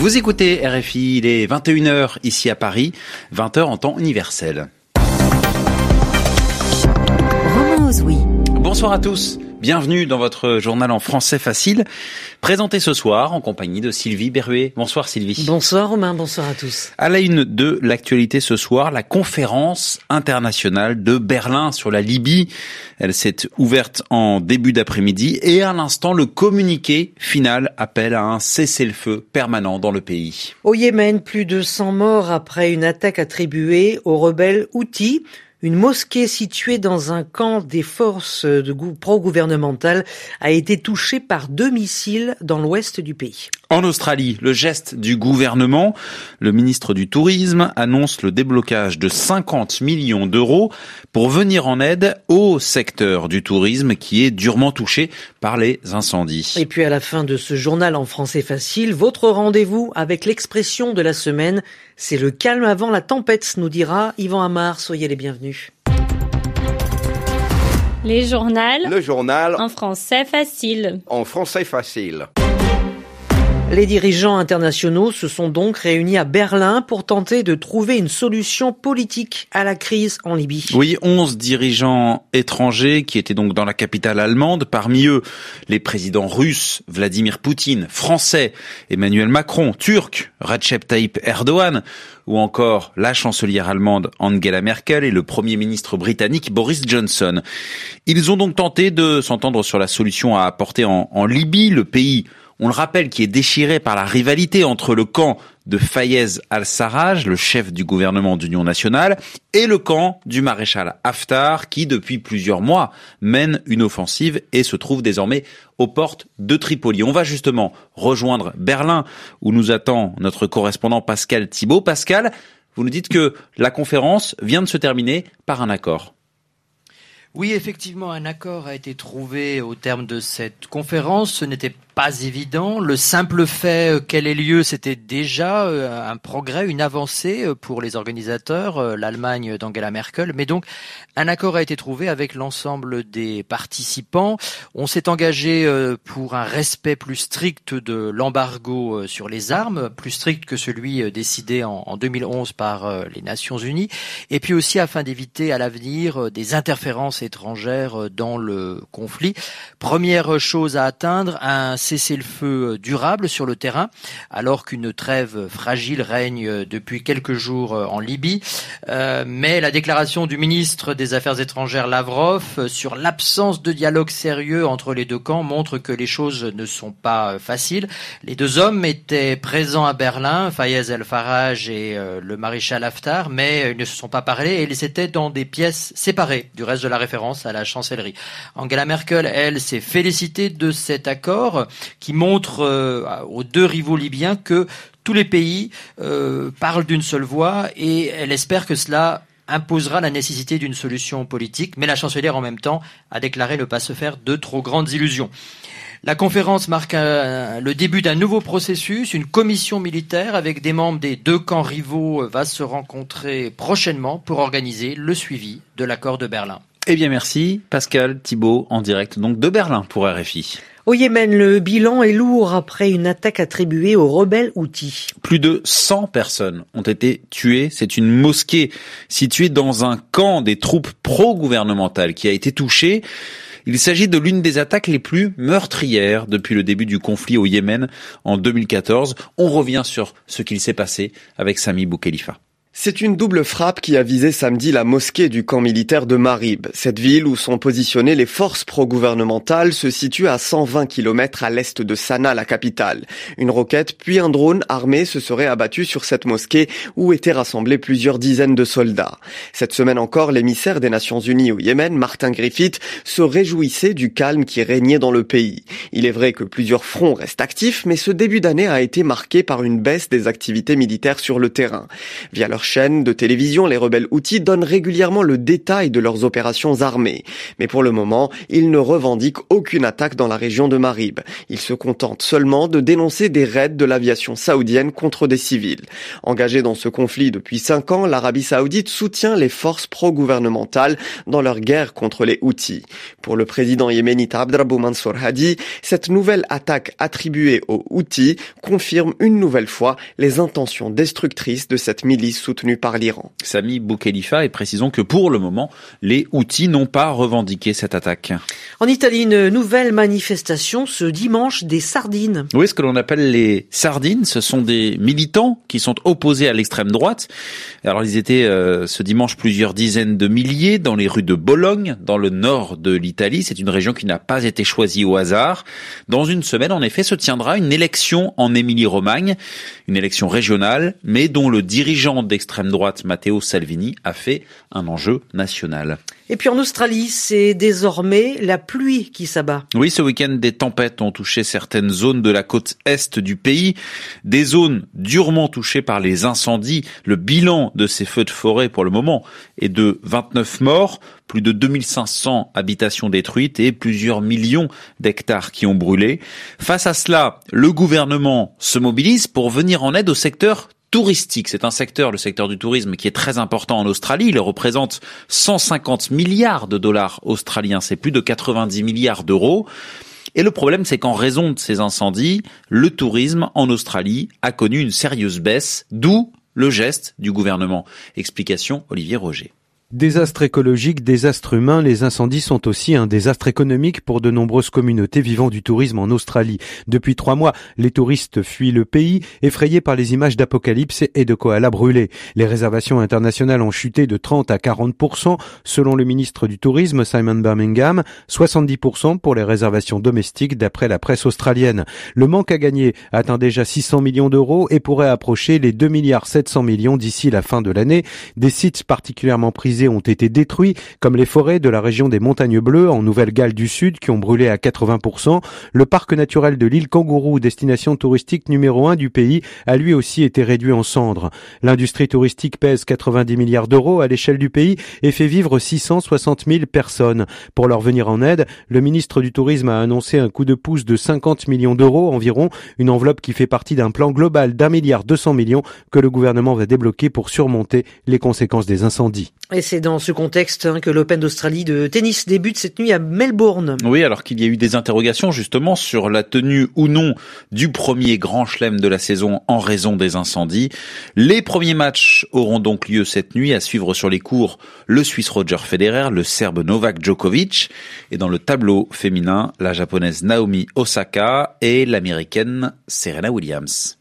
Vous écoutez RFI, il est 21h ici à Paris, 20h en temps universel. Bonsoir à tous. Bienvenue dans votre journal en français facile, présenté ce soir en compagnie de Sylvie Berruet. Bonsoir Sylvie. Bonsoir Romain, bonsoir à tous. À la une de l'actualité ce soir, la conférence internationale de Berlin sur la Libye. Elle s'est ouverte en début d'après-midi et à l'instant, le communiqué final appelle à un cessez-le-feu permanent dans le pays. Au Yémen, plus de 100 morts après une attaque attribuée aux rebelles Houthis. Une mosquée située dans un camp des forces de pro-gouvernementales a été touchée par deux missiles dans l'ouest du pays. En Australie, le geste du gouvernement, le ministre du Tourisme annonce le déblocage de 50 millions d'euros pour venir en aide au secteur du tourisme qui est durement touché par les incendies. Et puis à la fin de ce journal en français facile, votre rendez-vous avec l'expression de la semaine, c'est le calme avant la tempête, nous dira Yvan Amar. Soyez les bienvenus. Les journaux. Le journal. En français facile. En français facile. Les dirigeants internationaux se sont donc réunis à Berlin pour tenter de trouver une solution politique à la crise en Libye. Oui, 11 dirigeants étrangers qui étaient donc dans la capitale allemande, parmi eux les présidents russes Vladimir Poutine, français Emmanuel Macron, turc Recep Tayyip Erdogan ou encore la chancelière allemande Angela Merkel et le premier ministre britannique Boris Johnson. Ils ont donc tenté de s'entendre sur la solution à apporter en, en Libye, le pays on le rappelle, qui est déchiré par la rivalité entre le camp de Fayez al-Sarraj, le chef du gouvernement d'union nationale, et le camp du maréchal Haftar, qui depuis plusieurs mois mène une offensive et se trouve désormais aux portes de Tripoli. On va justement rejoindre Berlin, où nous attend notre correspondant Pascal Thibault. Pascal, vous nous dites que la conférence vient de se terminer par un accord. Oui, effectivement, un accord a été trouvé au terme de cette conférence. Ce n'était pas évident. Le simple fait euh, qu'elle ait lieu, c'était déjà euh, un progrès, une avancée euh, pour les organisateurs, l'Allemagne d'Angela Merkel. Mais donc, un accord a été trouvé avec l'ensemble des participants. On s'est engagé pour un respect plus strict de l'embargo sur les armes, plus strict que celui décidé en 2011 par les Nations Unies. Et puis aussi afin d'éviter à l'avenir des interférences étrangères dans le conflit. Première chose à atteindre, un cessez-le-feu durable sur le terrain, alors qu'une trêve fragile règne depuis quelques jours en Libye. Euh, mais la déclaration du ministre des Affaires étrangères Lavrov sur l'absence de dialogue sérieux entre les deux camps montre que les choses ne sont pas faciles. Les deux hommes étaient présents à Berlin, Fayez El-Faraj et euh, le maréchal Haftar, mais ils ne se sont pas parlé et ils étaient dans des pièces séparées du reste de la référence à la chancellerie. Angela Merkel, elle, s'est félicitée de cet accord qui montre euh, aux deux rivaux libyens que tous les pays euh, parlent d'une seule voix et elle espère que cela imposera la nécessité d'une solution politique, mais la chancelière en même temps a déclaré ne pas se faire de trop grandes illusions. La conférence marque le début d'un nouveau processus. Une commission militaire avec des membres des deux camps rivaux va se rencontrer prochainement pour organiser le suivi de l'accord de Berlin. Eh bien merci Pascal Thibault en direct donc de Berlin pour RFI. Au Yémen, le bilan est lourd après une attaque attribuée aux rebelles Houthis. Plus de 100 personnes ont été tuées. C'est une mosquée située dans un camp des troupes pro-gouvernementales qui a été touchée. Il s'agit de l'une des attaques les plus meurtrières depuis le début du conflit au Yémen en 2014. On revient sur ce qu'il s'est passé avec Sami Boukhelifa. C'est une double frappe qui a visé samedi la mosquée du camp militaire de Marib. Cette ville où sont positionnées les forces pro-gouvernementales se situe à 120 km à l'est de Sanaa, la capitale. Une roquette puis un drone armé se serait abattu sur cette mosquée où étaient rassemblés plusieurs dizaines de soldats. Cette semaine encore, l'émissaire des Nations Unies au Yémen, Martin Griffith, se réjouissait du calme qui régnait dans le pays. Il est vrai que plusieurs fronts restent actifs, mais ce début d'année a été marqué par une baisse des activités militaires sur le terrain. Via chaîne de télévision, les rebelles Houthis donnent régulièrement le détail de leurs opérations armées. Mais pour le moment, ils ne revendiquent aucune attaque dans la région de Marib. Ils se contentent seulement de dénoncer des raids de l'aviation saoudienne contre des civils. Engagée dans ce conflit depuis cinq ans, l'Arabie saoudite soutient les forces pro-gouvernementales dans leur guerre contre les Houthis. Pour le président yéménite Abdrabou Mansour Hadi, cette nouvelle attaque attribuée aux Houthis confirme une nouvelle fois les intentions destructrices de cette milice soutenue par l'Iran. Sami Boukhelifa et précisons que pour le moment, les Houthis n'ont pas revendiqué cette attaque. En Italie, une nouvelle manifestation ce dimanche des sardines. Oui, ce que l'on appelle les sardines, ce sont des militants qui sont opposés à l'extrême droite. Alors ils étaient euh, ce dimanche plusieurs dizaines de milliers dans les rues de Bologne, dans le nord de l'Italie. C'est une région qui n'a pas été choisie au hasard. Dans une semaine, en effet, se tiendra une élection en Émilie-Romagne, une élection régionale, mais dont le dirigeant d'extrême droite, Matteo Salvini, a fait un enjeu national. Et puis en Australie, c'est désormais la pluie qui s'abat. Oui, ce week-end, des tempêtes ont touché certaines zones de la côte est du pays, des zones durement touchées par les incendies. Le bilan de ces feux de forêt pour le moment est de 29 morts, plus de 2500 habitations détruites et plusieurs millions d'hectares qui ont brûlé. Face à cela, le gouvernement se mobilise pour venir en aide au secteur touristique. C'est un secteur, le secteur du tourisme, qui est très important en Australie. Il représente 150 milliards de dollars australiens. C'est plus de 90 milliards d'euros. Et le problème, c'est qu'en raison de ces incendies, le tourisme en Australie a connu une sérieuse baisse, d'où le geste du gouvernement. Explication Olivier Roger. Désastre écologique, désastre humain, les incendies sont aussi un désastre économique pour de nombreuses communautés vivant du tourisme en Australie. Depuis trois mois, les touristes fuient le pays, effrayés par les images d'apocalypse et de koalas brûlés. Les réservations internationales ont chuté de 30 à 40%, selon le ministre du Tourisme Simon Birmingham, 70% pour les réservations domestiques d'après la presse australienne. Le manque à gagner atteint déjà 600 millions d'euros et pourrait approcher les 2 milliards 700 millions d'ici la fin de l'année. Des sites particulièrement prisés ont été détruits, comme les forêts de la région des Montagnes Bleues en Nouvelle-Galles du Sud qui ont brûlé à 80%. Le parc naturel de l'île Kangourou, destination touristique numéro un du pays, a lui aussi été réduit en cendres. L'industrie touristique pèse 90 milliards d'euros à l'échelle du pays et fait vivre 660 000 personnes. Pour leur venir en aide, le ministre du Tourisme a annoncé un coup de pouce de 50 millions d'euros environ, une enveloppe qui fait partie d'un plan global d'un milliard 200 millions que le gouvernement va débloquer pour surmonter les conséquences des incendies. Et c'est dans ce contexte hein, que l'Open d'Australie de tennis débute cette nuit à Melbourne. Oui, alors qu'il y a eu des interrogations justement sur la tenue ou non du premier grand chelem de la saison en raison des incendies. Les premiers matchs auront donc lieu cette nuit à suivre sur les cours le Suisse Roger Federer, le Serbe Novak Djokovic et dans le tableau féminin la japonaise Naomi Osaka et l'américaine Serena Williams.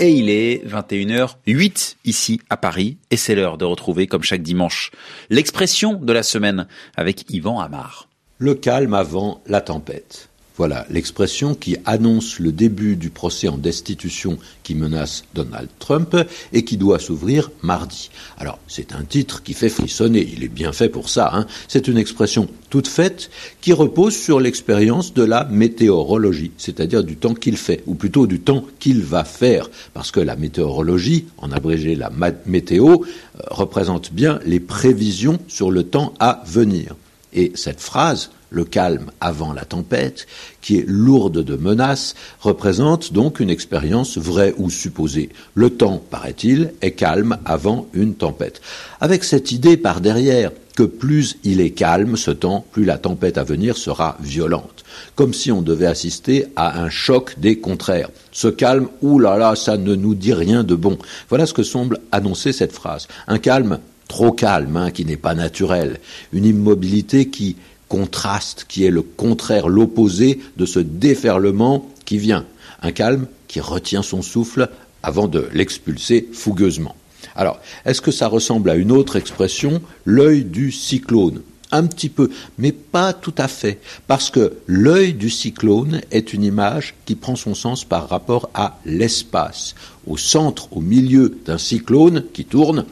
Et il est 21h08 ici à Paris et c'est l'heure de retrouver comme chaque dimanche l'expression de la semaine avec Yvan Amar. Le calme avant la tempête. Voilà l'expression qui annonce le début du procès en destitution qui menace Donald Trump et qui doit s'ouvrir mardi. Alors, c'est un titre qui fait frissonner, il est bien fait pour ça. Hein. C'est une expression toute faite qui repose sur l'expérience de la météorologie, c'est-à-dire du temps qu'il fait, ou plutôt du temps qu'il va faire, parce que la météorologie, en abrégé la météo, euh, représente bien les prévisions sur le temps à venir. Et cette phrase, le calme avant la tempête, qui est lourde de menaces, représente donc une expérience vraie ou supposée. Le temps, paraît-il, est calme avant une tempête. Avec cette idée par derrière que plus il est calme, ce temps, plus la tempête à venir sera violente. Comme si on devait assister à un choc des contraires. Ce calme, oulala, là là, ça ne nous dit rien de bon. Voilà ce que semble annoncer cette phrase. Un calme trop calme, hein, qui n'est pas naturel. Une immobilité qui contraste, qui est le contraire, l'opposé de ce déferlement qui vient. Un calme qui retient son souffle avant de l'expulser fougueusement. Alors, est-ce que ça ressemble à une autre expression, l'œil du cyclone? Un petit peu, mais pas tout à fait, parce que l'œil du cyclone est une image qui prend son sens par rapport à l'espace. Au centre, au milieu d'un cyclone qui tourne,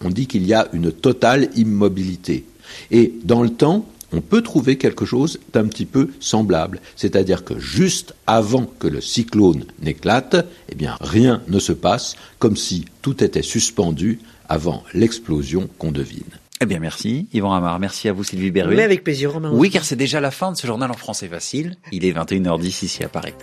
on dit qu'il y a une totale immobilité. Et dans le temps, on peut trouver quelque chose d'un petit peu semblable. C'est-à-dire que juste avant que le cyclone n'éclate, eh bien, rien ne se passe, comme si tout était suspendu avant l'explosion qu'on devine. Eh bien, merci, Yvan Amar. Merci à vous, Sylvie Berruet. Mais avec plaisir, Romain. Oui, car c'est déjà la fin de ce journal en français facile. Il est 21h10 ici à Paris.